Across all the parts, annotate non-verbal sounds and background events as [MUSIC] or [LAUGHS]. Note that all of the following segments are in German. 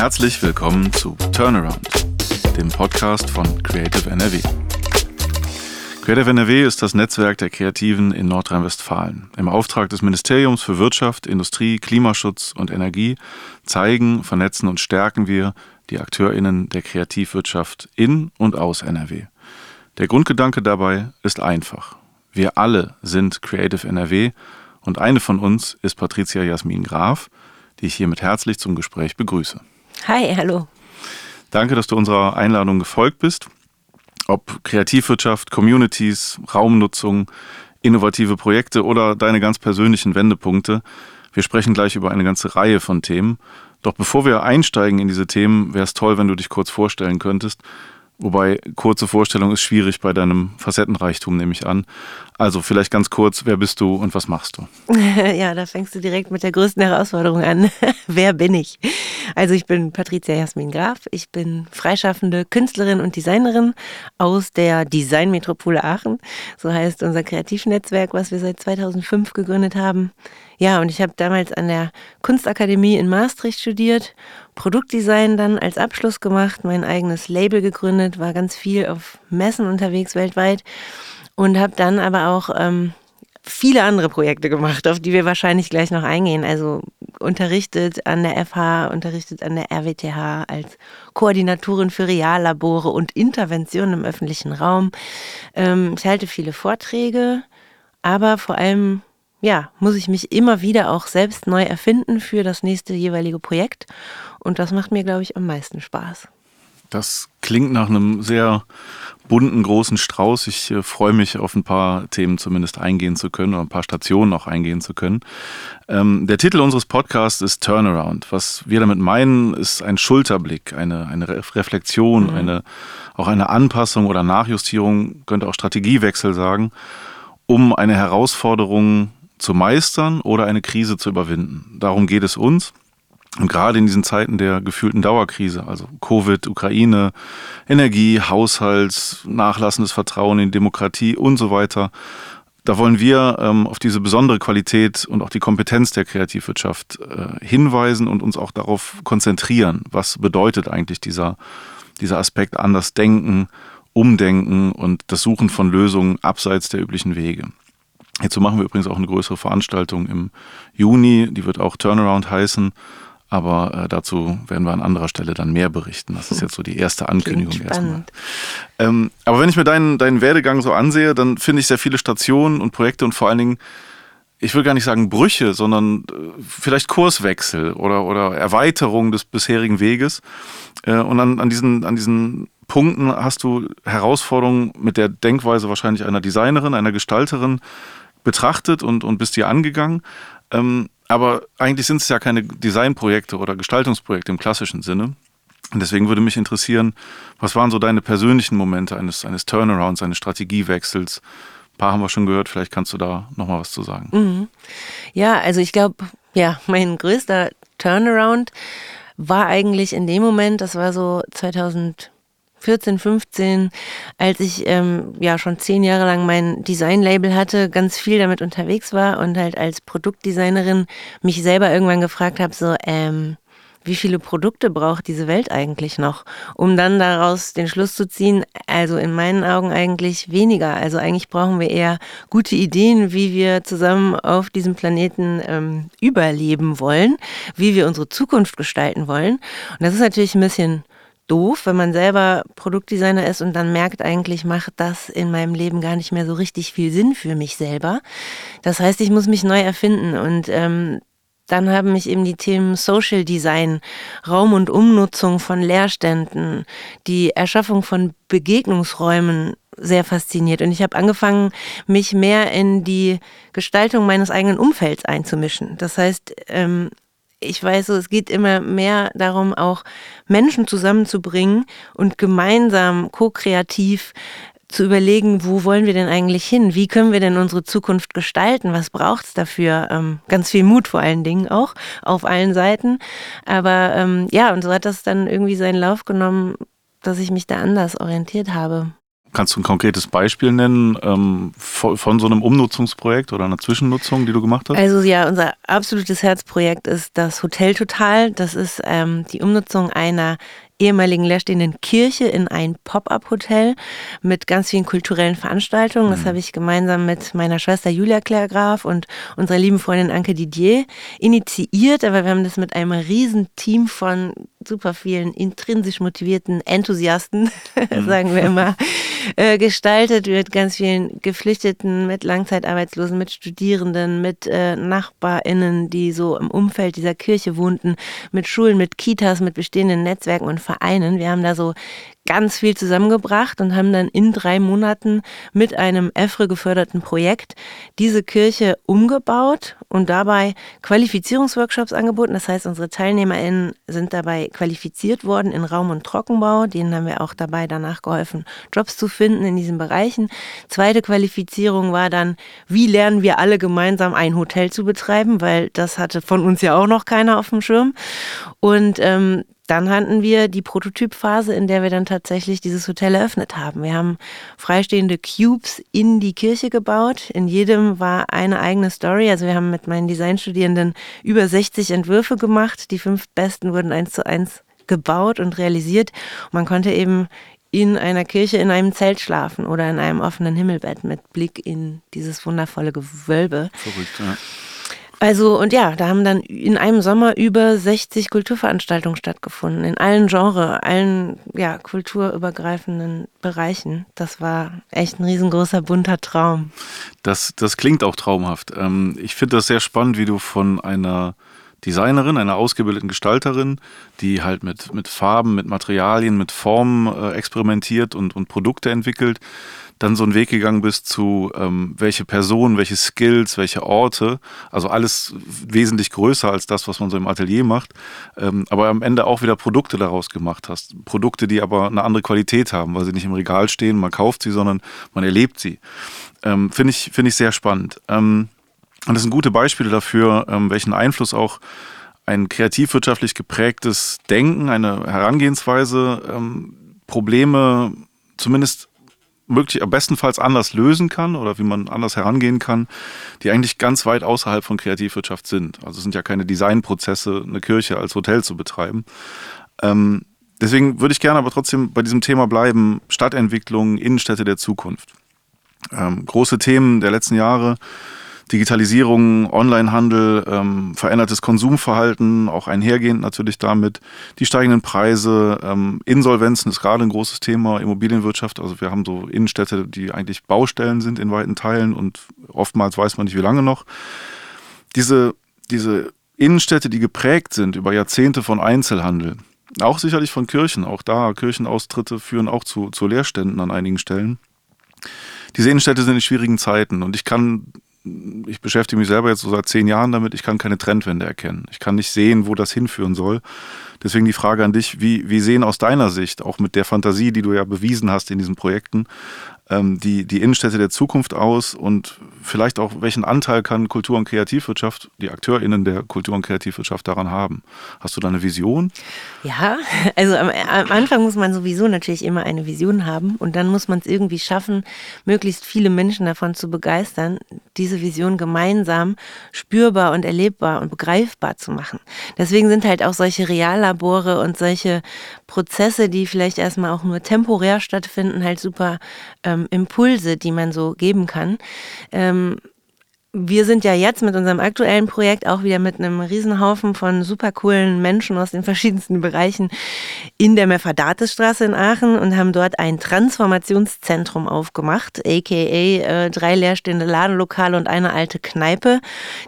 Herzlich willkommen zu Turnaround, dem Podcast von Creative NRW. Creative NRW ist das Netzwerk der Kreativen in Nordrhein-Westfalen. Im Auftrag des Ministeriums für Wirtschaft, Industrie, Klimaschutz und Energie zeigen, vernetzen und stärken wir die AkteurInnen der Kreativwirtschaft in und aus NRW. Der Grundgedanke dabei ist einfach. Wir alle sind Creative NRW und eine von uns ist Patricia Jasmin Graf, die ich hiermit herzlich zum Gespräch begrüße. Hi, hallo. Danke, dass du unserer Einladung gefolgt bist ob Kreativwirtschaft, Communities, Raumnutzung, innovative Projekte oder deine ganz persönlichen Wendepunkte. Wir sprechen gleich über eine ganze Reihe von Themen. Doch bevor wir einsteigen in diese Themen, wäre es toll, wenn du dich kurz vorstellen könntest. Wobei kurze Vorstellung ist schwierig bei deinem Facettenreichtum, nehme ich an. Also vielleicht ganz kurz, wer bist du und was machst du? [LAUGHS] ja, da fängst du direkt mit der größten Herausforderung an. [LAUGHS] wer bin ich? Also ich bin Patricia Jasmin Graf. Ich bin freischaffende Künstlerin und Designerin aus der Designmetropole Aachen. So heißt unser Kreativnetzwerk, was wir seit 2005 gegründet haben. Ja, und ich habe damals an der Kunstakademie in Maastricht studiert, Produktdesign dann als Abschluss gemacht, mein eigenes Label gegründet, war ganz viel auf Messen unterwegs weltweit und habe dann aber auch ähm, viele andere Projekte gemacht, auf die wir wahrscheinlich gleich noch eingehen. Also unterrichtet an der FH, unterrichtet an der RWTH als Koordinatorin für Reallabore und Intervention im öffentlichen Raum. Ähm, ich halte viele Vorträge, aber vor allem ja, muss ich mich immer wieder auch selbst neu erfinden für das nächste jeweilige Projekt. Und das macht mir, glaube ich, am meisten Spaß. Das klingt nach einem sehr bunten, großen Strauß. Ich äh, freue mich, auf ein paar Themen zumindest eingehen zu können oder ein paar Stationen auch eingehen zu können. Ähm, der Titel unseres Podcasts ist Turnaround. Was wir damit meinen, ist ein Schulterblick, eine, eine Reflexion, mhm. eine, auch eine Anpassung oder Nachjustierung, könnte auch Strategiewechsel sagen, um eine Herausforderung zu meistern oder eine Krise zu überwinden. Darum geht es uns. Und gerade in diesen Zeiten der gefühlten Dauerkrise, also Covid, Ukraine, Energie, Haushalt, nachlassendes Vertrauen in Demokratie und so weiter, da wollen wir ähm, auf diese besondere Qualität und auch die Kompetenz der Kreativwirtschaft äh, hinweisen und uns auch darauf konzentrieren. Was bedeutet eigentlich dieser, dieser Aspekt anders denken, umdenken und das Suchen von Lösungen abseits der üblichen Wege. Hierzu machen wir übrigens auch eine größere Veranstaltung im Juni, die wird auch Turnaround heißen. Aber äh, dazu werden wir an anderer Stelle dann mehr berichten. Das ist jetzt so die erste Ankündigung erstmal. Ähm, aber wenn ich mir deinen, deinen Werdegang so ansehe, dann finde ich sehr viele Stationen und Projekte und vor allen Dingen, ich will gar nicht sagen Brüche, sondern äh, vielleicht Kurswechsel oder, oder Erweiterung des bisherigen Weges. Äh, und an, an, diesen, an diesen Punkten hast du Herausforderungen mit der Denkweise wahrscheinlich einer Designerin, einer Gestalterin betrachtet und, und bist dir angegangen. Ähm, aber eigentlich sind es ja keine Designprojekte oder Gestaltungsprojekte im klassischen Sinne. Und deswegen würde mich interessieren, was waren so deine persönlichen Momente eines, eines Turnarounds, eines Strategiewechsels? Ein paar haben wir schon gehört, vielleicht kannst du da nochmal was zu sagen. Mhm. Ja, also ich glaube, ja, mein größter Turnaround war eigentlich in dem Moment, das war so 2000 14, 15, als ich ähm, ja schon zehn Jahre lang mein Design-Label hatte, ganz viel damit unterwegs war und halt als Produktdesignerin mich selber irgendwann gefragt habe, so, ähm, wie viele Produkte braucht diese Welt eigentlich noch, um dann daraus den Schluss zu ziehen, also in meinen Augen eigentlich weniger. Also eigentlich brauchen wir eher gute Ideen, wie wir zusammen auf diesem Planeten ähm, überleben wollen, wie wir unsere Zukunft gestalten wollen. Und das ist natürlich ein bisschen doof, wenn man selber Produktdesigner ist und dann merkt, eigentlich macht das in meinem Leben gar nicht mehr so richtig viel Sinn für mich selber. Das heißt, ich muss mich neu erfinden und ähm, dann haben mich eben die Themen Social Design, Raum- und Umnutzung von Leerständen, die Erschaffung von Begegnungsräumen sehr fasziniert. Und ich habe angefangen, mich mehr in die Gestaltung meines eigenen Umfelds einzumischen. Das heißt, ähm, ich weiß so, es geht immer mehr darum, auch Menschen zusammenzubringen und gemeinsam ko-kreativ zu überlegen, wo wollen wir denn eigentlich hin? Wie können wir denn unsere Zukunft gestalten? Was braucht es dafür? Ähm, ganz viel Mut vor allen Dingen auch auf allen Seiten. Aber ähm, ja, und so hat das dann irgendwie seinen Lauf genommen, dass ich mich da anders orientiert habe. Kannst du ein konkretes Beispiel nennen ähm, von, von, so einem Umnutzungsprojekt oder einer Zwischennutzung, die du gemacht hast? Also ja, unser absolutes Herzprojekt ist das Hotel Total. Das ist ähm, die Umnutzung einer ehemaligen leerstehenden Kirche in ein Pop-up-Hotel mit ganz vielen kulturellen Veranstaltungen. Das mhm. habe ich gemeinsam mit meiner Schwester Julia Claire Graf und unserer lieben Freundin Anke Didier initiiert, aber wir haben das mit einem riesen Team von super vielen intrinsisch motivierten Enthusiasten, [LAUGHS] mhm. sagen wir immer, äh, gestaltet, mit ganz vielen Geflüchteten, mit Langzeitarbeitslosen, mit Studierenden, mit äh, NachbarInnen, die so im Umfeld dieser Kirche wohnten, mit Schulen, mit Kitas, mit bestehenden Netzwerken und Vereinen. Wir haben da so ganz viel zusammengebracht und haben dann in drei Monaten mit einem EFRE geförderten Projekt diese Kirche umgebaut und dabei Qualifizierungsworkshops angeboten. Das heißt, unsere TeilnehmerInnen sind dabei qualifiziert worden in Raum- und Trockenbau. Denen haben wir auch dabei danach geholfen, Jobs zu finden in diesen Bereichen. Zweite Qualifizierung war dann, wie lernen wir alle gemeinsam ein Hotel zu betreiben, weil das hatte von uns ja auch noch keiner auf dem Schirm. Und ähm, dann hatten wir die Prototypphase, in der wir dann tatsächlich dieses Hotel eröffnet haben. Wir haben freistehende Cubes in die Kirche gebaut. In jedem war eine eigene Story. Also wir haben mit meinen Designstudierenden über 60 Entwürfe gemacht. Die fünf besten wurden eins zu eins gebaut und realisiert. Man konnte eben in einer Kirche in einem Zelt schlafen oder in einem offenen Himmelbett mit Blick in dieses wundervolle Gewölbe. Verrückt, ja. Also und ja, da haben dann in einem Sommer über 60 Kulturveranstaltungen stattgefunden, in allen Genres, allen ja, kulturübergreifenden Bereichen. Das war echt ein riesengroßer bunter Traum. Das, das klingt auch traumhaft. Ähm, ich finde das sehr spannend, wie du von einer Designerin, einer ausgebildeten Gestalterin, die halt mit, mit Farben, mit Materialien, mit Formen äh, experimentiert und, und Produkte entwickelt, dann so einen Weg gegangen bist zu, ähm, welche Personen, welche Skills, welche Orte, also alles wesentlich größer als das, was man so im Atelier macht, ähm, aber am Ende auch wieder Produkte daraus gemacht hast. Produkte, die aber eine andere Qualität haben, weil sie nicht im Regal stehen, man kauft sie, sondern man erlebt sie. Ähm, Finde ich, find ich sehr spannend. Ähm, und das sind gute Beispiele dafür, ähm, welchen Einfluss auch ein kreativwirtschaftlich geprägtes Denken, eine Herangehensweise, ähm, Probleme zumindest möglich, bestenfalls anders lösen kann oder wie man anders herangehen kann, die eigentlich ganz weit außerhalb von Kreativwirtschaft sind. Also es sind ja keine Designprozesse, eine Kirche als Hotel zu betreiben. Ähm, deswegen würde ich gerne aber trotzdem bei diesem Thema bleiben, Stadtentwicklung, Innenstädte der Zukunft. Ähm, große Themen der letzten Jahre Digitalisierung, Onlinehandel, ähm, verändertes Konsumverhalten, auch einhergehend natürlich damit, die steigenden Preise, ähm, Insolvenzen ist gerade ein großes Thema, Immobilienwirtschaft. Also wir haben so Innenstädte, die eigentlich Baustellen sind in weiten Teilen und oftmals weiß man nicht, wie lange noch. Diese, diese Innenstädte, die geprägt sind über Jahrzehnte von Einzelhandel, auch sicherlich von Kirchen, auch da Kirchenaustritte führen auch zu, zu Leerständen an einigen Stellen. Diese Innenstädte sind in schwierigen Zeiten und ich kann ich beschäftige mich selber jetzt so seit zehn Jahren damit, ich kann keine Trendwende erkennen. Ich kann nicht sehen, wo das hinführen soll. Deswegen die Frage an dich, wie, wie sehen aus deiner Sicht, auch mit der Fantasie, die du ja bewiesen hast in diesen Projekten, die, die Innenstädte der Zukunft aus und vielleicht auch, welchen Anteil kann Kultur- und Kreativwirtschaft, die AkteurInnen der Kultur- und Kreativwirtschaft daran haben? Hast du da eine Vision? Ja, [LAUGHS] also am, am Anfang muss man sowieso natürlich immer eine Vision haben und dann muss man es irgendwie schaffen, möglichst viele Menschen davon zu begeistern, diese Vision gemeinsam spürbar und erlebbar und begreifbar zu machen. Deswegen sind halt auch solche Reallabore und solche Prozesse, die vielleicht erstmal auch nur temporär stattfinden, halt super ähm, Impulse, die man so geben kann. Ähm, wir sind ja jetzt mit unserem aktuellen Projekt auch wieder mit einem Riesenhaufen von super coolen Menschen aus den verschiedensten Bereichen in der Mephrodatesstraße in Aachen und haben dort ein Transformationszentrum aufgemacht, aka äh, drei leerstehende Ladenlokale und eine alte Kneipe,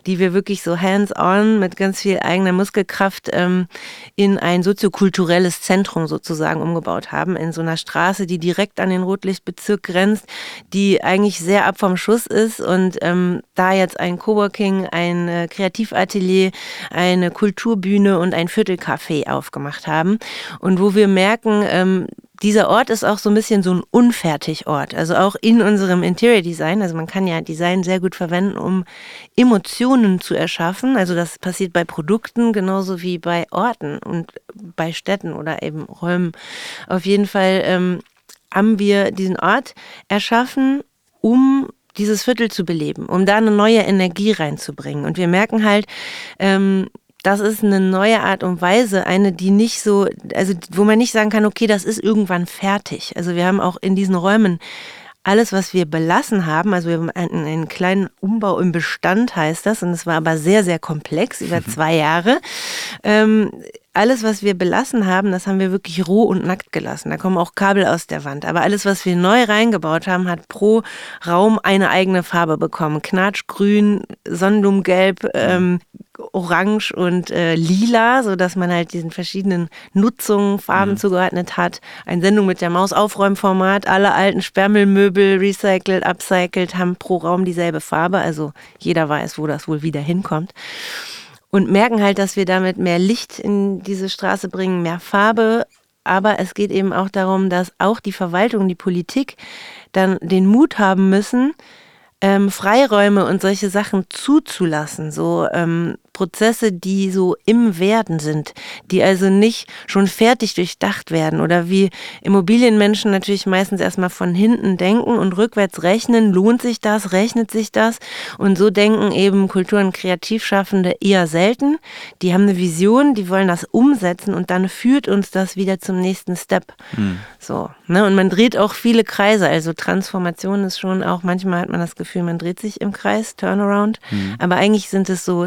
die wir wirklich so hands-on mit ganz viel eigener Muskelkraft ähm, in ein soziokulturelles Zentrum sozusagen umgebaut haben, in so einer Straße, die direkt an den Rotlichtbezirk grenzt, die eigentlich sehr ab vom Schuss ist und ähm, da jetzt ein Coworking, ein äh, Kreativatelier, eine Kulturbühne und ein Viertelcafé aufgemacht haben. Und wo wir merken, ähm, dieser Ort ist auch so ein bisschen so ein Unfertigort. Also auch in unserem Interior Design. Also man kann ja Design sehr gut verwenden, um Emotionen zu erschaffen. Also das passiert bei Produkten genauso wie bei Orten und bei Städten oder eben Räumen. Auf jeden Fall ähm, haben wir diesen Ort erschaffen, um dieses Viertel zu beleben, um da eine neue Energie reinzubringen. Und wir merken halt, ähm, das ist eine neue Art und Weise, eine, die nicht so, also wo man nicht sagen kann, okay, das ist irgendwann fertig. Also wir haben auch in diesen Räumen alles, was wir belassen haben, also wir haben einen, einen, kleinen Umbau im Bestand, heißt das, und es war aber sehr, sehr komplex über [LAUGHS] zwei Jahre. Ähm, alles, was wir belassen haben, das haben wir wirklich roh und nackt gelassen. Da kommen auch Kabel aus der Wand. Aber alles, was wir neu reingebaut haben, hat pro Raum eine eigene Farbe bekommen. Knatschgrün, Sonnenblumengelb, ähm, Orange und äh, Lila, so dass man halt diesen verschiedenen Nutzungen Farben mhm. zugeordnet hat. Eine Sendung mit der Maus Aufräumformat. Alle alten Sperrmüllmöbel recycelt, upcycelt, haben pro Raum dieselbe Farbe. Also jeder weiß, wo das wohl wieder hinkommt und merken halt, dass wir damit mehr Licht in diese Straße bringen, mehr Farbe. Aber es geht eben auch darum, dass auch die Verwaltung, die Politik dann den Mut haben müssen, ähm, Freiräume und solche Sachen zuzulassen, so ähm, Prozesse, die so im Werden sind, die also nicht schon fertig durchdacht werden oder wie Immobilienmenschen natürlich meistens erstmal von hinten denken und rückwärts rechnen, lohnt sich das, rechnet sich das und so denken eben Kultur- und Kreativschaffende eher selten. Die haben eine Vision, die wollen das umsetzen und dann führt uns das wieder zum nächsten Step. Hm. So, ne? Und man dreht auch viele Kreise, also Transformation ist schon auch, manchmal hat man das Gefühl, man dreht sich im Kreis, Turnaround. Mhm. Aber eigentlich sind es so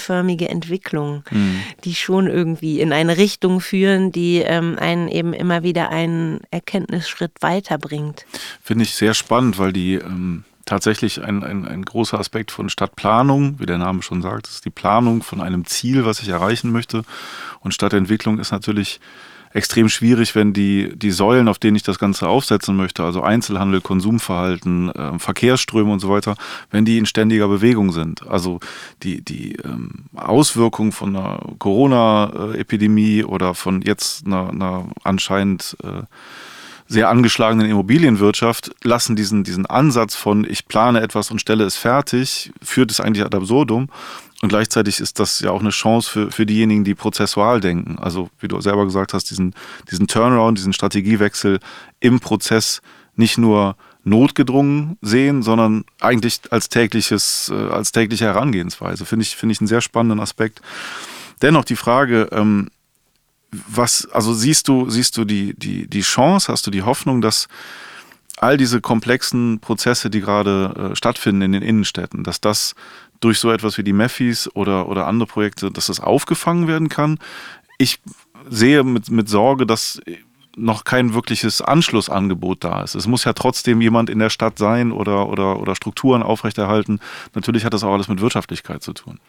spiralförmige Entwicklungen, mhm. die schon irgendwie in eine Richtung führen, die ähm, einen eben immer wieder einen Erkenntnisschritt weiterbringt. Finde ich sehr spannend, weil die ähm, tatsächlich ein, ein, ein großer Aspekt von Stadtplanung, wie der Name schon sagt, ist die Planung von einem Ziel, was ich erreichen möchte. Und Stadtentwicklung ist natürlich extrem schwierig, wenn die, die Säulen, auf denen ich das Ganze aufsetzen möchte, also Einzelhandel, Konsumverhalten, äh, Verkehrsströme und so weiter, wenn die in ständiger Bewegung sind. Also die, die ähm, Auswirkungen von einer Corona-Epidemie oder von jetzt einer, einer anscheinend äh, sehr angeschlagenen Immobilienwirtschaft lassen diesen, diesen Ansatz von ich plane etwas und stelle es fertig, führt es eigentlich ad absurdum. Und gleichzeitig ist das ja auch eine Chance für, für diejenigen, die prozessual denken. Also, wie du selber gesagt hast, diesen, diesen Turnaround, diesen Strategiewechsel im Prozess nicht nur notgedrungen sehen, sondern eigentlich als tägliches, äh, als tägliche Herangehensweise. Finde ich, finde ich einen sehr spannenden Aspekt. Dennoch die Frage, ähm, was, also siehst du, siehst du die, die, die Chance, hast du die Hoffnung, dass all diese komplexen Prozesse, die gerade äh, stattfinden in den Innenstädten, dass das durch so etwas wie die Meffis oder, oder andere Projekte, dass das aufgefangen werden kann. Ich sehe mit, mit Sorge, dass noch kein wirkliches Anschlussangebot da ist. Es muss ja trotzdem jemand in der Stadt sein oder, oder, oder Strukturen aufrechterhalten. Natürlich hat das auch alles mit Wirtschaftlichkeit zu tun.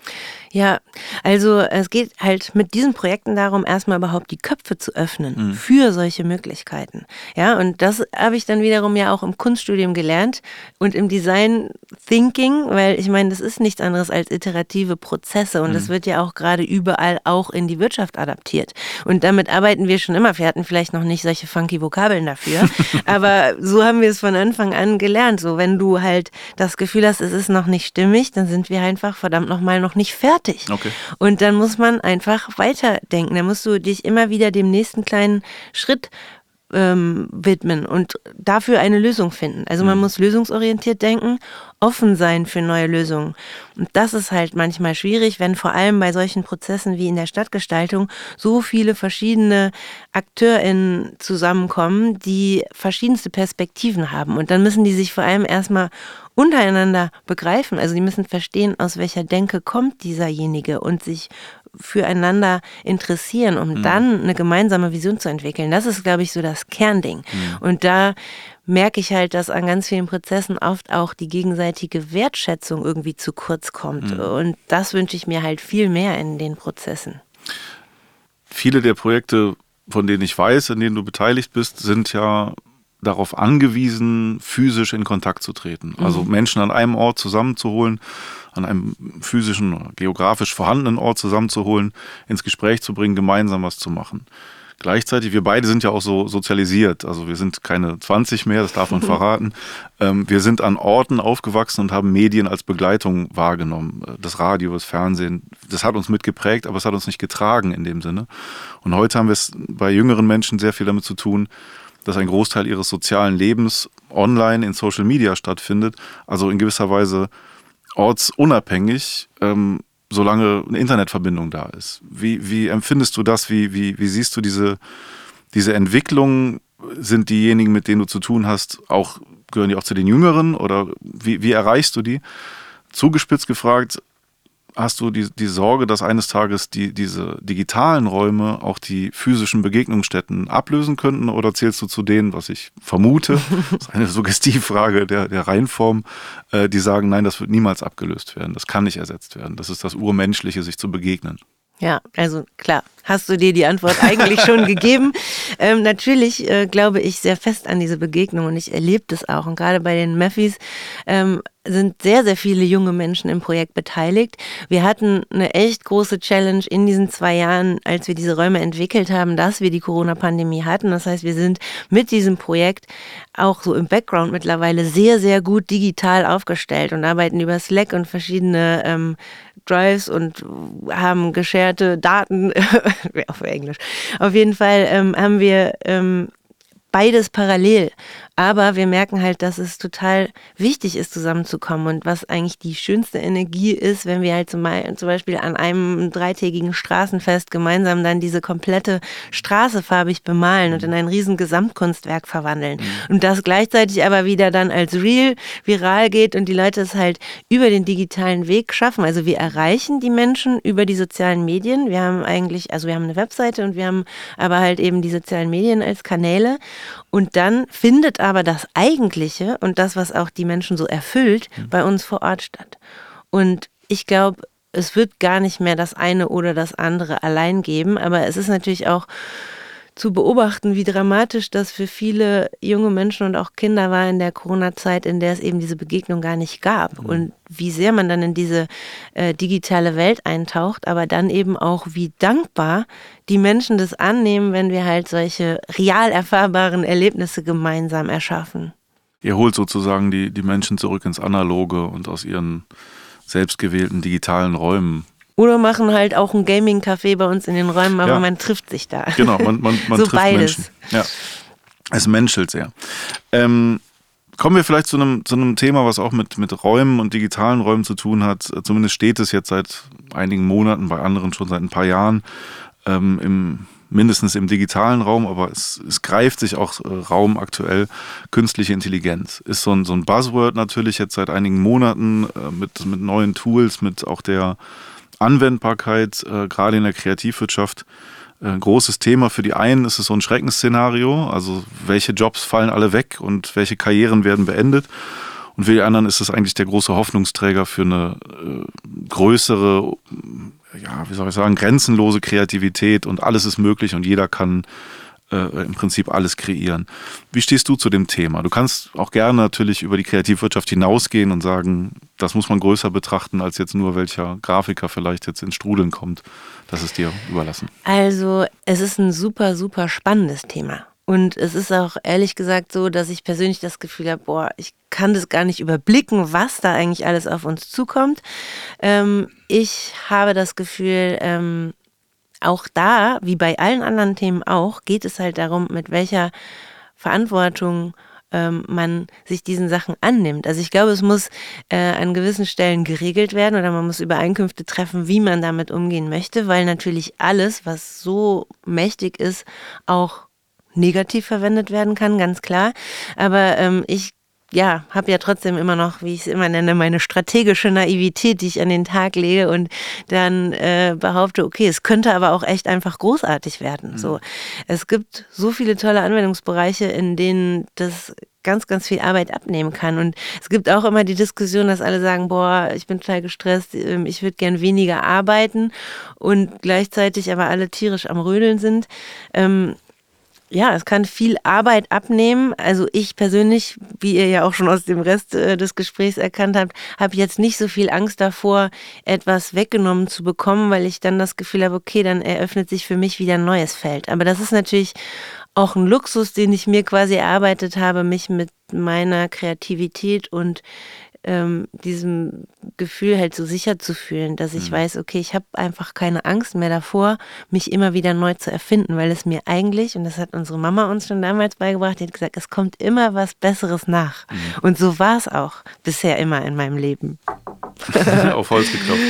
Ja, also es geht halt mit diesen Projekten darum, erstmal überhaupt die Köpfe zu öffnen mhm. für solche Möglichkeiten. Ja, und das habe ich dann wiederum ja auch im Kunststudium gelernt und im Design Thinking, weil ich meine, das ist nichts anderes als iterative Prozesse und mhm. das wird ja auch gerade überall auch in die Wirtschaft adaptiert. Und damit arbeiten wir schon immer. Wir hatten vielleicht noch nicht solche funky Vokabeln dafür, [LAUGHS] aber so haben wir es von Anfang an gelernt. So, wenn du halt das Gefühl hast, es ist noch nicht stimmig, dann sind wir einfach verdammt nochmal noch nicht fertig. Okay. Und dann muss man einfach weiterdenken. Da musst du dich immer wieder dem nächsten kleinen Schritt ähm, widmen und dafür eine Lösung finden. Also man mhm. muss lösungsorientiert denken, offen sein für neue Lösungen. Und das ist halt manchmal schwierig, wenn vor allem bei solchen Prozessen wie in der Stadtgestaltung so viele verschiedene AkteurInnen zusammenkommen, die verschiedenste Perspektiven haben. Und dann müssen die sich vor allem erstmal untereinander begreifen. Also die müssen verstehen, aus welcher Denke kommt dieserjenige und sich füreinander interessieren, um mhm. dann eine gemeinsame Vision zu entwickeln. Das ist, glaube ich, so das Kernding. Mhm. Und da merke ich halt, dass an ganz vielen Prozessen oft auch die gegenseitige Wertschätzung irgendwie zu kurz kommt. Mhm. Und das wünsche ich mir halt viel mehr in den Prozessen. Viele der Projekte, von denen ich weiß, in denen du beteiligt bist, sind ja darauf angewiesen, physisch in Kontakt zu treten. Also mhm. Menschen an einem Ort zusammenzuholen an einem physischen, geografisch vorhandenen Ort zusammenzuholen, ins Gespräch zu bringen, gemeinsam was zu machen. Gleichzeitig, wir beide sind ja auch so sozialisiert, also wir sind keine 20 mehr, das darf man [LAUGHS] verraten. Ähm, wir sind an Orten aufgewachsen und haben Medien als Begleitung wahrgenommen. Das Radio, das Fernsehen, das hat uns mitgeprägt, aber es hat uns nicht getragen in dem Sinne. Und heute haben wir es bei jüngeren Menschen sehr viel damit zu tun, dass ein Großteil ihres sozialen Lebens online in Social Media stattfindet, also in gewisser Weise ortsunabhängig, ähm, solange eine Internetverbindung da ist. Wie, wie empfindest du das? Wie, wie, wie siehst du diese, diese Entwicklung? Sind diejenigen, mit denen du zu tun hast, auch, gehören die auch zu den Jüngeren oder wie, wie erreichst du die? Zugespitzt gefragt, hast du die, die Sorge, dass eines Tages die, diese digitalen Räume auch die physischen Begegnungsstätten ablösen könnten? Oder zählst du zu denen, was ich vermute, [LAUGHS] das ist eine Suggestivfrage der, der Reihenform, äh, die sagen, nein, das wird niemals abgelöst werden, das kann nicht ersetzt werden. Das ist das Urmenschliche, sich zu begegnen. Ja, also klar, hast du dir die Antwort eigentlich schon [LAUGHS] gegeben. Ähm, natürlich äh, glaube ich sehr fest an diese Begegnung und ich erlebe das auch. Und gerade bei den Meffis ähm, sind sehr, sehr viele junge Menschen im Projekt beteiligt. Wir hatten eine echt große Challenge in diesen zwei Jahren, als wir diese Räume entwickelt haben, dass wir die Corona-Pandemie hatten. Das heißt, wir sind mit diesem Projekt auch so im Background mittlerweile sehr, sehr gut digital aufgestellt und arbeiten über Slack und verschiedene ähm, Drives und haben gescherte Daten [LAUGHS] auf Englisch. Auf jeden Fall ähm, haben wir ähm, beides parallel. Aber wir merken halt, dass es total wichtig ist, zusammenzukommen und was eigentlich die schönste Energie ist, wenn wir halt zum, Beispiel an einem dreitägigen Straßenfest gemeinsam dann diese komplette Straße farbig bemalen und in ein riesen Gesamtkunstwerk verwandeln. Mhm. Und das gleichzeitig aber wieder dann als Real viral geht und die Leute es halt über den digitalen Weg schaffen. Also wir erreichen die Menschen über die sozialen Medien. Wir haben eigentlich, also wir haben eine Webseite und wir haben aber halt eben die sozialen Medien als Kanäle. Und dann findet aber das Eigentliche und das, was auch die Menschen so erfüllt, mhm. bei uns vor Ort statt. Und ich glaube, es wird gar nicht mehr das eine oder das andere allein geben, aber es ist natürlich auch zu beobachten, wie dramatisch das für viele junge Menschen und auch Kinder war in der Corona-Zeit, in der es eben diese Begegnung gar nicht gab. Mhm. Und wie sehr man dann in diese äh, digitale Welt eintaucht, aber dann eben auch, wie dankbar die Menschen das annehmen, wenn wir halt solche real erfahrbaren Erlebnisse gemeinsam erschaffen. Ihr holt sozusagen die, die Menschen zurück ins Analoge und aus ihren selbstgewählten digitalen Räumen oder machen halt auch ein Gaming-Café bei uns in den Räumen, aber ja. man trifft sich da. Genau, man, man, man [LAUGHS] so trifft beides. Menschen. Ja. Es menschelt sehr. Ähm, kommen wir vielleicht zu einem, zu einem Thema, was auch mit, mit Räumen und digitalen Räumen zu tun hat. Zumindest steht es jetzt seit einigen Monaten, bei anderen schon seit ein paar Jahren, ähm, im, mindestens im digitalen Raum, aber es, es greift sich auch äh, Raum aktuell. Künstliche Intelligenz ist so ein, so ein Buzzword natürlich jetzt seit einigen Monaten äh, mit, mit neuen Tools, mit auch der Anwendbarkeit, äh, gerade in der Kreativwirtschaft, ein äh, großes Thema. Für die einen ist es so ein Schreckensszenario, also welche Jobs fallen alle weg und welche Karrieren werden beendet. Und für die anderen ist es eigentlich der große Hoffnungsträger für eine äh, größere, ja, wie soll ich sagen, grenzenlose Kreativität und alles ist möglich und jeder kann äh, im Prinzip alles kreieren. Wie stehst du zu dem Thema? Du kannst auch gerne natürlich über die Kreativwirtschaft hinausgehen und sagen, das muss man größer betrachten, als jetzt nur welcher Grafiker vielleicht jetzt ins Strudeln kommt. Das ist dir überlassen. Also es ist ein super, super spannendes Thema. Und es ist auch ehrlich gesagt so, dass ich persönlich das Gefühl habe, boah, ich kann das gar nicht überblicken, was da eigentlich alles auf uns zukommt. Ähm, ich habe das Gefühl, ähm, auch da, wie bei allen anderen Themen auch, geht es halt darum, mit welcher Verantwortung ähm, man sich diesen Sachen annimmt. Also ich glaube, es muss äh, an gewissen Stellen geregelt werden oder man muss Übereinkünfte treffen, wie man damit umgehen möchte, weil natürlich alles, was so mächtig ist, auch negativ verwendet werden kann, ganz klar. Aber ähm, ich ja, habe ja trotzdem immer noch, wie ich es immer nenne, meine strategische Naivität, die ich an den Tag lege und dann äh, behaupte, okay, es könnte aber auch echt einfach großartig werden. Mhm. So, es gibt so viele tolle Anwendungsbereiche, in denen das ganz, ganz viel Arbeit abnehmen kann. Und es gibt auch immer die Diskussion, dass alle sagen, boah, ich bin total gestresst, ähm, ich würde gern weniger arbeiten und gleichzeitig aber alle tierisch am Rödeln sind. Ähm, ja, es kann viel Arbeit abnehmen. Also ich persönlich, wie ihr ja auch schon aus dem Rest äh, des Gesprächs erkannt habt, habe jetzt nicht so viel Angst davor, etwas weggenommen zu bekommen, weil ich dann das Gefühl habe, okay, dann eröffnet sich für mich wieder ein neues Feld. Aber das ist natürlich auch ein Luxus, den ich mir quasi erarbeitet habe, mich mit meiner Kreativität und ähm, diesem Gefühl halt so sicher zu fühlen, dass ich mhm. weiß, okay, ich habe einfach keine Angst mehr davor, mich immer wieder neu zu erfinden, weil es mir eigentlich, und das hat unsere Mama uns schon damals beigebracht, die hat gesagt, es kommt immer was Besseres nach. Mhm. Und so war es auch bisher immer in meinem Leben. [LAUGHS] Auf Holz geklopft.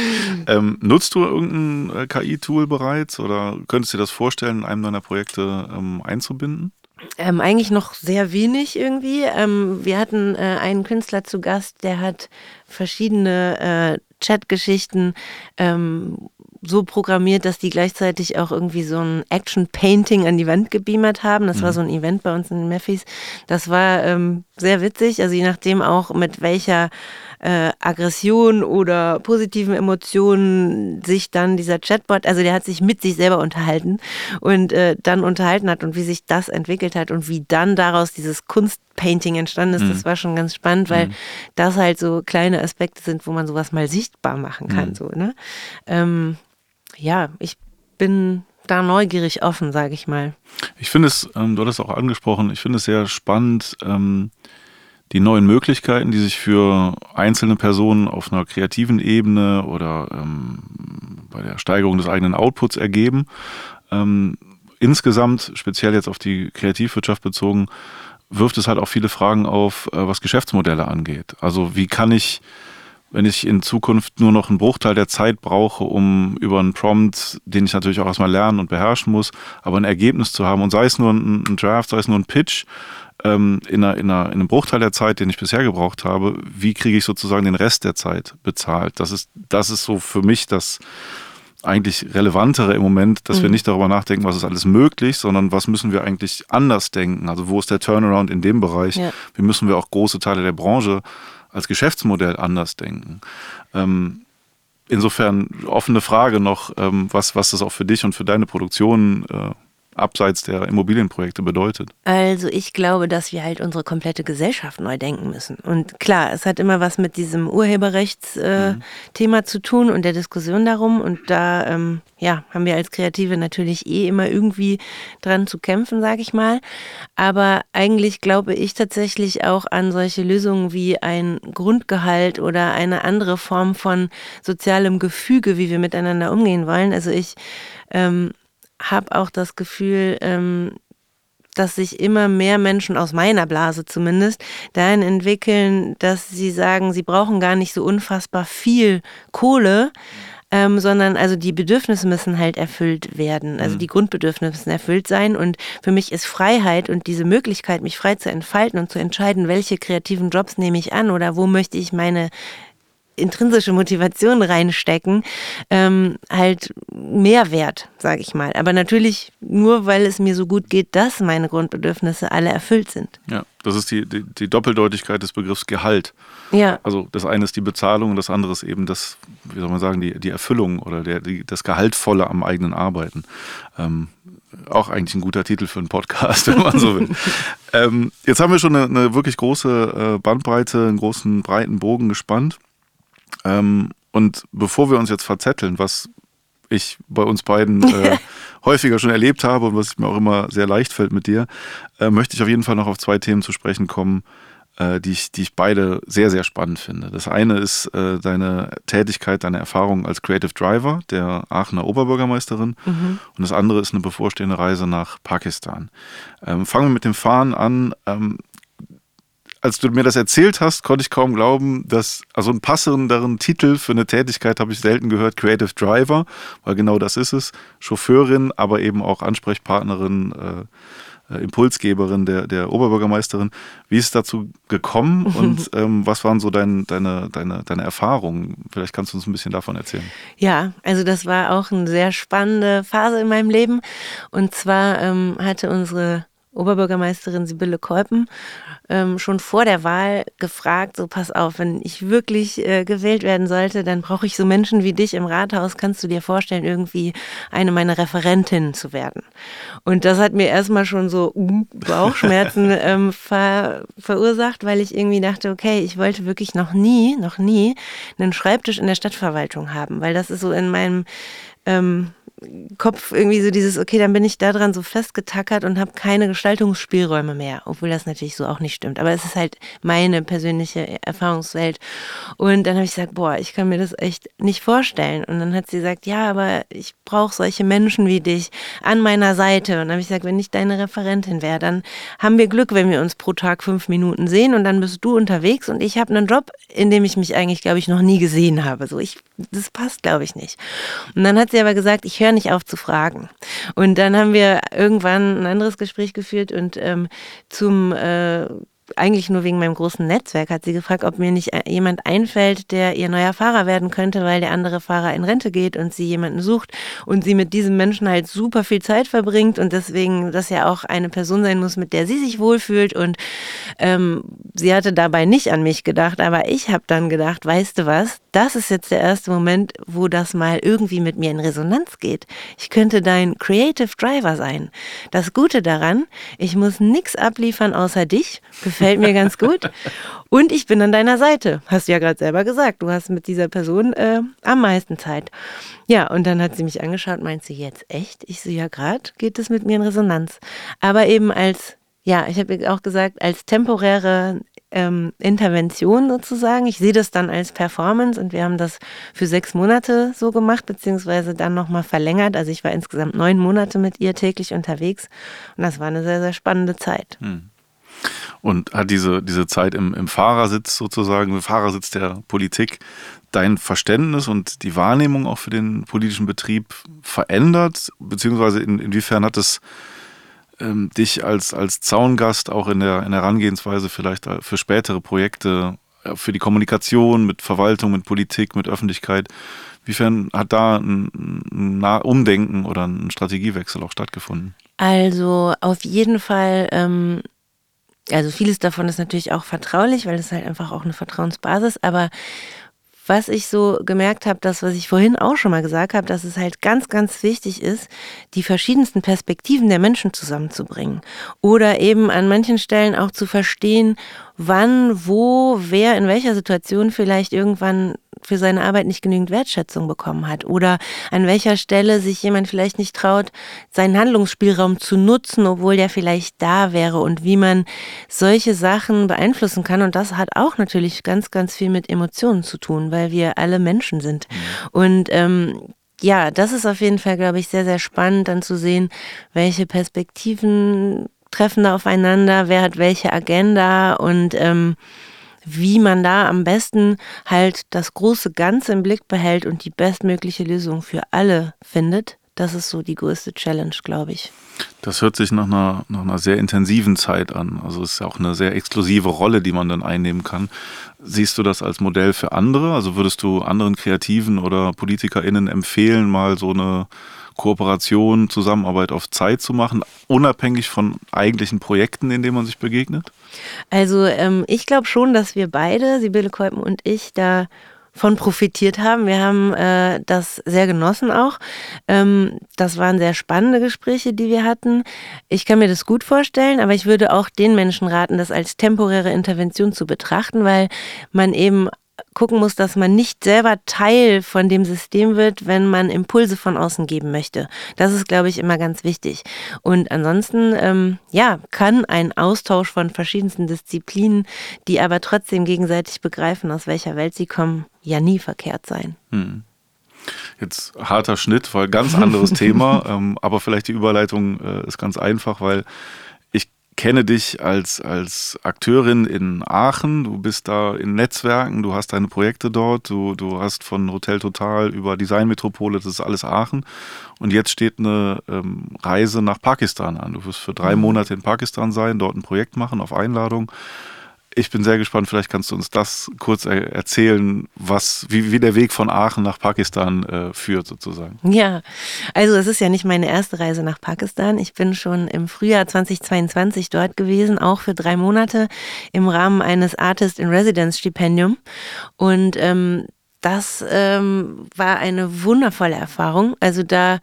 Ähm, nutzt du irgendein äh, KI-Tool bereits oder könntest du dir das vorstellen, in einem deiner Projekte ähm, einzubinden? Ähm, eigentlich noch sehr wenig irgendwie. Ähm, wir hatten äh, einen Künstler zu Gast, der hat verschiedene äh, Chatgeschichten ähm, so programmiert, dass die gleichzeitig auch irgendwie so ein Action-Painting an die Wand gebeamert haben. Das mhm. war so ein Event bei uns in Memphis. Das war ähm, sehr witzig, also je nachdem auch mit welcher äh, Aggression oder positiven Emotionen sich dann dieser Chatbot, also der hat sich mit sich selber unterhalten und äh, dann unterhalten hat und wie sich das entwickelt hat und wie dann daraus dieses Kunstpainting entstanden ist, mhm. das war schon ganz spannend, weil mhm. das halt so kleine Aspekte sind, wo man sowas mal sichtbar machen kann. Mhm. So, ne? Ähm, ja, ich bin da neugierig offen, sage ich mal. Ich finde es, ähm, du hast es auch angesprochen, ich finde es sehr spannend, ähm, die neuen Möglichkeiten, die sich für einzelne Personen auf einer kreativen Ebene oder ähm, bei der Steigerung des eigenen Outputs ergeben. Ähm, insgesamt, speziell jetzt auf die Kreativwirtschaft bezogen, wirft es halt auch viele Fragen auf, äh, was Geschäftsmodelle angeht. Also wie kann ich, wenn ich in Zukunft nur noch einen Bruchteil der Zeit brauche, um über einen Prompt, den ich natürlich auch erstmal lernen und beherrschen muss, aber ein Ergebnis zu haben und sei es nur ein, ein Draft, sei es nur ein Pitch, ähm, in, einer, in, einer, in einem Bruchteil der Zeit, den ich bisher gebraucht habe, wie kriege ich sozusagen den Rest der Zeit bezahlt? Das ist, das ist so für mich das eigentlich relevantere im Moment, dass mhm. wir nicht darüber nachdenken, was ist alles möglich, sondern was müssen wir eigentlich anders denken? Also wo ist der Turnaround in dem Bereich? Ja. Wie müssen wir auch große Teile der Branche als Geschäftsmodell anders denken? Ähm, insofern offene Frage noch, ähm, was, was das auch für dich und für deine Produktion äh, abseits der Immobilienprojekte bedeutet? Also ich glaube, dass wir halt unsere komplette Gesellschaft neu denken müssen. Und klar, es hat immer was mit diesem Urheberrechtsthema äh, mhm. zu tun und der Diskussion darum. Und da ähm, ja, haben wir als Kreative natürlich eh immer irgendwie dran zu kämpfen, sage ich mal. Aber eigentlich glaube ich tatsächlich auch an solche Lösungen wie ein Grundgehalt oder eine andere Form von sozialem Gefüge, wie wir miteinander umgehen wollen. Also ich ähm, habe auch das Gefühl, ähm, dass sich immer mehr Menschen aus meiner Blase zumindest dahin entwickeln, dass sie sagen, sie brauchen gar nicht so unfassbar viel Kohle, ähm, sondern also die Bedürfnisse müssen halt erfüllt werden, also mhm. die Grundbedürfnisse müssen erfüllt sein. Und für mich ist Freiheit und diese Möglichkeit, mich frei zu entfalten und zu entscheiden, welche kreativen Jobs nehme ich an oder wo möchte ich meine intrinsische Motivation reinstecken, ähm, halt mehr wert, sage ich mal. Aber natürlich nur, weil es mir so gut geht, dass meine Grundbedürfnisse alle erfüllt sind. Ja, das ist die, die, die Doppeldeutigkeit des Begriffs Gehalt. Ja. Also das eine ist die Bezahlung und das andere ist eben das, wie soll man sagen, die, die Erfüllung oder der, die, das Gehaltvolle am eigenen Arbeiten. Ähm, auch eigentlich ein guter Titel für einen Podcast, [LAUGHS] wenn man so will. ähm, jetzt haben wir schon eine, eine wirklich große äh, Bandbreite, einen großen, breiten Bogen gespannt. Ähm, und bevor wir uns jetzt verzetteln, was ich bei uns beiden äh, [LAUGHS] häufiger schon erlebt habe und was mir auch immer sehr leicht fällt mit dir, äh, möchte ich auf jeden Fall noch auf zwei Themen zu sprechen kommen, äh, die, ich, die ich beide sehr, sehr spannend finde. Das eine ist äh, deine Tätigkeit, deine Erfahrung als Creative Driver der Aachener Oberbürgermeisterin mhm. und das andere ist eine bevorstehende Reise nach Pakistan. Ähm, fangen wir mit dem Fahren an. Ähm, als du mir das erzählt hast, konnte ich kaum glauben, dass, also einen passenderen Titel für eine Tätigkeit habe ich selten gehört, Creative Driver, weil genau das ist es. Chauffeurin, aber eben auch Ansprechpartnerin, äh, äh Impulsgeberin der, der Oberbürgermeisterin. Wie ist es dazu gekommen und ähm, was waren so dein, deine, deine, deine Erfahrungen? Vielleicht kannst du uns ein bisschen davon erzählen. Ja, also das war auch eine sehr spannende Phase in meinem Leben. Und zwar ähm, hatte unsere Oberbürgermeisterin Sibylle Kolpen ähm, schon vor der Wahl gefragt, so pass auf, wenn ich wirklich äh, gewählt werden sollte, dann brauche ich so Menschen wie dich im Rathaus. Kannst du dir vorstellen, irgendwie eine meiner Referentinnen zu werden? Und das hat mir erstmal schon so uh, Bauchschmerzen [LAUGHS] ähm, ver verursacht, weil ich irgendwie dachte, okay, ich wollte wirklich noch nie, noch nie einen Schreibtisch in der Stadtverwaltung haben, weil das ist so in meinem ähm, Kopf irgendwie so dieses, okay, dann bin ich da dran so festgetackert und habe keine Gestaltungsspielräume mehr, obwohl das natürlich so auch nicht stimmt. Aber es ist halt meine persönliche Erfahrungswelt. Und dann habe ich gesagt, boah, ich kann mir das echt nicht vorstellen. Und dann hat sie gesagt, ja, aber ich brauche solche Menschen wie dich an meiner Seite. Und dann habe ich gesagt, wenn ich deine Referentin wäre, dann haben wir Glück, wenn wir uns pro Tag fünf Minuten sehen und dann bist du unterwegs und ich habe einen Job, in dem ich mich eigentlich, glaube ich, noch nie gesehen habe. So, ich, das passt, glaube ich, nicht. Und dann hat sie aber gesagt, ich höre nicht auf zu fragen. Und dann haben wir irgendwann ein anderes Gespräch geführt und ähm, zum äh, eigentlich nur wegen meinem großen Netzwerk hat sie gefragt, ob mir nicht jemand einfällt, der ihr neuer Fahrer werden könnte, weil der andere Fahrer in Rente geht und sie jemanden sucht und sie mit diesem Menschen halt super viel Zeit verbringt und deswegen das ja auch eine Person sein muss, mit der sie sich wohlfühlt und ähm, sie hatte dabei nicht an mich gedacht, aber ich habe dann gedacht, weißt du was, das ist jetzt der erste Moment, wo das mal irgendwie mit mir in Resonanz geht. Ich könnte dein Creative Driver sein. Das Gute daran, ich muss nichts abliefern außer dich, gefällt mir ganz gut. [LAUGHS] Und ich bin an deiner Seite. Hast du ja gerade selber gesagt. Du hast mit dieser Person äh, am meisten Zeit. Ja, und dann hat sie mich angeschaut, meint sie jetzt echt? Ich so, ja, gerade geht es mit mir in Resonanz. Aber eben als ja, ich habe auch gesagt, als temporäre ähm, Intervention sozusagen. Ich sehe das dann als Performance und wir haben das für sechs Monate so gemacht, beziehungsweise dann nochmal verlängert. Also ich war insgesamt neun Monate mit ihr täglich unterwegs und das war eine sehr, sehr spannende Zeit. Hm. Und hat diese, diese Zeit im, im Fahrersitz sozusagen, im Fahrersitz der Politik, dein Verständnis und die Wahrnehmung auch für den politischen Betrieb verändert? Beziehungsweise in, inwiefern hat es ähm, dich als, als Zaungast auch in der, in der Herangehensweise vielleicht für spätere Projekte, äh, für die Kommunikation mit Verwaltung, mit Politik, mit Öffentlichkeit, Inwiefern hat da ein, Umdenken oder ein Strategiewechsel auch stattgefunden? Also auf jeden Fall, ähm, also vieles davon ist natürlich auch vertraulich, weil es halt einfach auch eine Vertrauensbasis, aber was ich so gemerkt habe, das, was ich vorhin auch schon mal gesagt habe, dass es halt ganz, ganz wichtig ist, die verschiedensten Perspektiven der Menschen zusammenzubringen. Oder eben an manchen Stellen auch zu verstehen, wann, wo, wer in welcher Situation vielleicht irgendwann für seine Arbeit nicht genügend Wertschätzung bekommen hat oder an welcher Stelle sich jemand vielleicht nicht traut, seinen Handlungsspielraum zu nutzen, obwohl der vielleicht da wäre und wie man solche Sachen beeinflussen kann. Und das hat auch natürlich ganz, ganz viel mit Emotionen zu tun, weil wir alle Menschen sind. Mhm. Und ähm, ja, das ist auf jeden Fall, glaube ich, sehr, sehr spannend dann zu sehen, welche Perspektiven treffen da aufeinander, wer hat welche Agenda und ähm, wie man da am besten halt das große Ganze im Blick behält und die bestmögliche Lösung für alle findet. Das ist so die größte Challenge, glaube ich. Das hört sich nach einer, nach einer sehr intensiven Zeit an. Also es ist ja auch eine sehr exklusive Rolle, die man dann einnehmen kann. Siehst du das als Modell für andere? Also würdest du anderen Kreativen oder PolitikerInnen empfehlen, mal so eine Kooperation, Zusammenarbeit auf Zeit zu machen, unabhängig von eigentlichen Projekten, in denen man sich begegnet? Also ähm, ich glaube schon, dass wir beide, Sibylle Kolpen und ich, da von profitiert haben. Wir haben äh, das sehr genossen auch. Ähm, das waren sehr spannende Gespräche, die wir hatten. Ich kann mir das gut vorstellen, aber ich würde auch den Menschen raten, das als temporäre Intervention zu betrachten, weil man eben gucken muss, dass man nicht selber Teil von dem System wird, wenn man Impulse von außen geben möchte. Das ist, glaube ich, immer ganz wichtig. Und ansonsten, ähm, ja, kann ein Austausch von verschiedensten Disziplinen, die aber trotzdem gegenseitig begreifen, aus welcher Welt sie kommen, ja nie verkehrt sein. Hm. Jetzt harter Schnitt, weil ganz anderes [LAUGHS] Thema, ähm, aber vielleicht die Überleitung äh, ist ganz einfach, weil kenne dich als, als Akteurin in Aachen. Du bist da in Netzwerken, du hast deine Projekte dort, du, du hast von Hotel Total über Designmetropole, das ist alles Aachen. Und jetzt steht eine ähm, Reise nach Pakistan an. Du wirst für drei mhm. Monate in Pakistan sein, dort ein Projekt machen auf Einladung. Ich bin sehr gespannt, vielleicht kannst du uns das kurz er erzählen, was, wie, wie der Weg von Aachen nach Pakistan äh, führt, sozusagen. Ja, also es ist ja nicht meine erste Reise nach Pakistan. Ich bin schon im Frühjahr 2022 dort gewesen, auch für drei Monate im Rahmen eines Artist in Residence Stipendium. Und ähm, das ähm, war eine wundervolle Erfahrung. Also da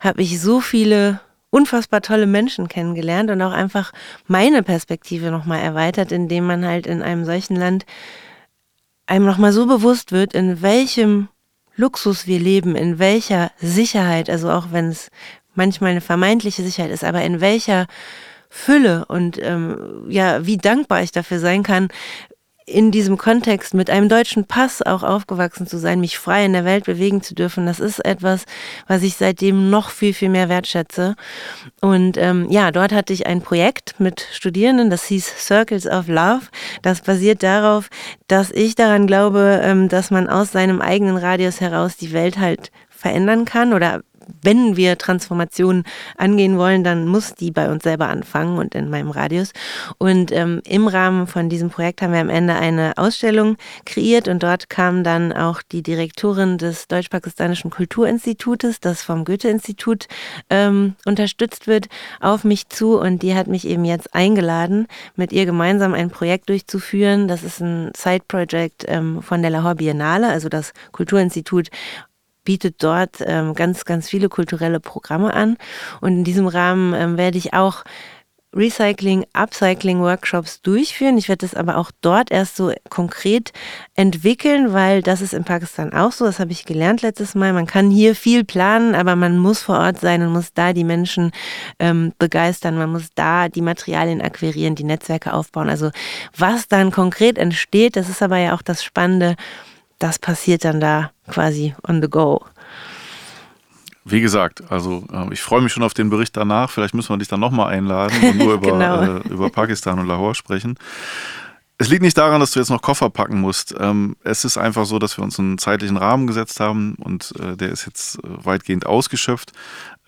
habe ich so viele unfassbar tolle Menschen kennengelernt und auch einfach meine Perspektive nochmal erweitert, indem man halt in einem solchen Land einem nochmal so bewusst wird, in welchem Luxus wir leben, in welcher Sicherheit, also auch wenn es manchmal eine vermeintliche Sicherheit ist, aber in welcher Fülle und ähm, ja, wie dankbar ich dafür sein kann, in diesem Kontext mit einem deutschen Pass auch aufgewachsen zu sein, mich frei in der Welt bewegen zu dürfen, das ist etwas, was ich seitdem noch viel, viel mehr wertschätze. Und ähm, ja, dort hatte ich ein Projekt mit Studierenden, das hieß Circles of Love. Das basiert darauf, dass ich daran glaube, ähm, dass man aus seinem eigenen Radius heraus die Welt halt verändern kann oder wenn wir Transformationen angehen wollen, dann muss die bei uns selber anfangen und in meinem Radius. Und ähm, im Rahmen von diesem Projekt haben wir am Ende eine Ausstellung kreiert und dort kam dann auch die Direktorin des Deutsch-Pakistanischen Kulturinstitutes, das vom Goethe-Institut ähm, unterstützt wird, auf mich zu und die hat mich eben jetzt eingeladen, mit ihr gemeinsam ein Projekt durchzuführen. Das ist ein Side-Project ähm, von der Lahore Biennale, also das Kulturinstitut bietet dort ähm, ganz, ganz viele kulturelle Programme an. Und in diesem Rahmen ähm, werde ich auch Recycling, Upcycling-Workshops durchführen. Ich werde das aber auch dort erst so konkret entwickeln, weil das ist in Pakistan auch so. Das habe ich gelernt letztes Mal. Man kann hier viel planen, aber man muss vor Ort sein und muss da die Menschen ähm, begeistern. Man muss da die Materialien akquirieren, die Netzwerke aufbauen. Also was dann konkret entsteht, das ist aber ja auch das Spannende das passiert dann da quasi on the go. Wie gesagt, also äh, ich freue mich schon auf den Bericht danach. Vielleicht müssen wir dich dann nochmal einladen und nur [LAUGHS] über, genau. äh, über Pakistan und Lahore sprechen. Es liegt nicht daran, dass du jetzt noch Koffer packen musst. Ähm, es ist einfach so, dass wir uns einen zeitlichen Rahmen gesetzt haben und äh, der ist jetzt äh, weitgehend ausgeschöpft.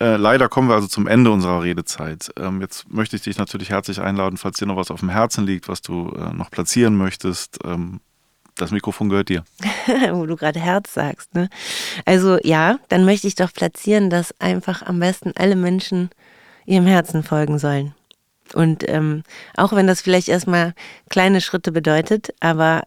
Äh, leider kommen wir also zum Ende unserer Redezeit. Ähm, jetzt möchte ich dich natürlich herzlich einladen, falls dir noch was auf dem Herzen liegt, was du noch platzieren möchtest. Das Mikrofon gehört dir. [LAUGHS] Wo du gerade Herz sagst, ne? Also ja, dann möchte ich doch platzieren, dass einfach am besten alle Menschen ihrem Herzen folgen sollen. Und ähm, auch wenn das vielleicht erstmal kleine Schritte bedeutet, aber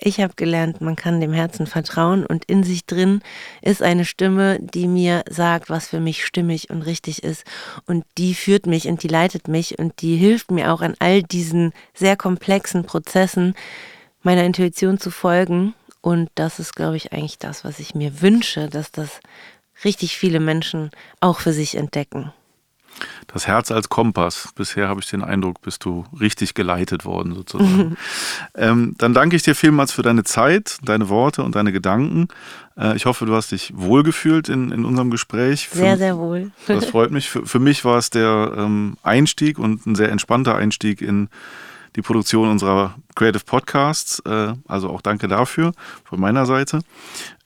ich habe gelernt, man kann dem Herzen vertrauen und in sich drin ist eine Stimme, die mir sagt, was für mich stimmig und richtig ist. Und die führt mich und die leitet mich und die hilft mir auch an all diesen sehr komplexen Prozessen, meiner Intuition zu folgen. Und das ist, glaube ich, eigentlich das, was ich mir wünsche, dass das richtig viele Menschen auch für sich entdecken. Das Herz als Kompass. Bisher habe ich den Eindruck, bist du richtig geleitet worden sozusagen. [LAUGHS] ähm, dann danke ich dir vielmals für deine Zeit, deine Worte und deine Gedanken. Äh, ich hoffe, du hast dich wohlgefühlt in, in unserem Gespräch. Für, sehr, sehr wohl. das freut mich. Für, für mich war es der ähm, Einstieg und ein sehr entspannter Einstieg in die Produktion unserer Creative Podcasts. Äh, also auch danke dafür von meiner Seite.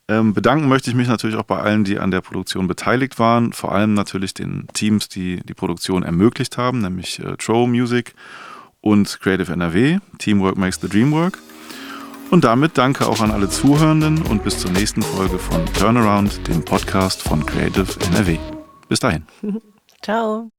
Ähm, bedanken möchte ich mich natürlich auch bei allen, die an der Produktion beteiligt waren, vor allem natürlich den Teams, die die Produktion ermöglicht haben, nämlich äh, Tro Music und Creative NRW. Teamwork makes the dream work. Und damit danke auch an alle Zuhörenden und bis zur nächsten Folge von Turnaround, dem Podcast von Creative NRW. Bis dahin. [LAUGHS] Ciao.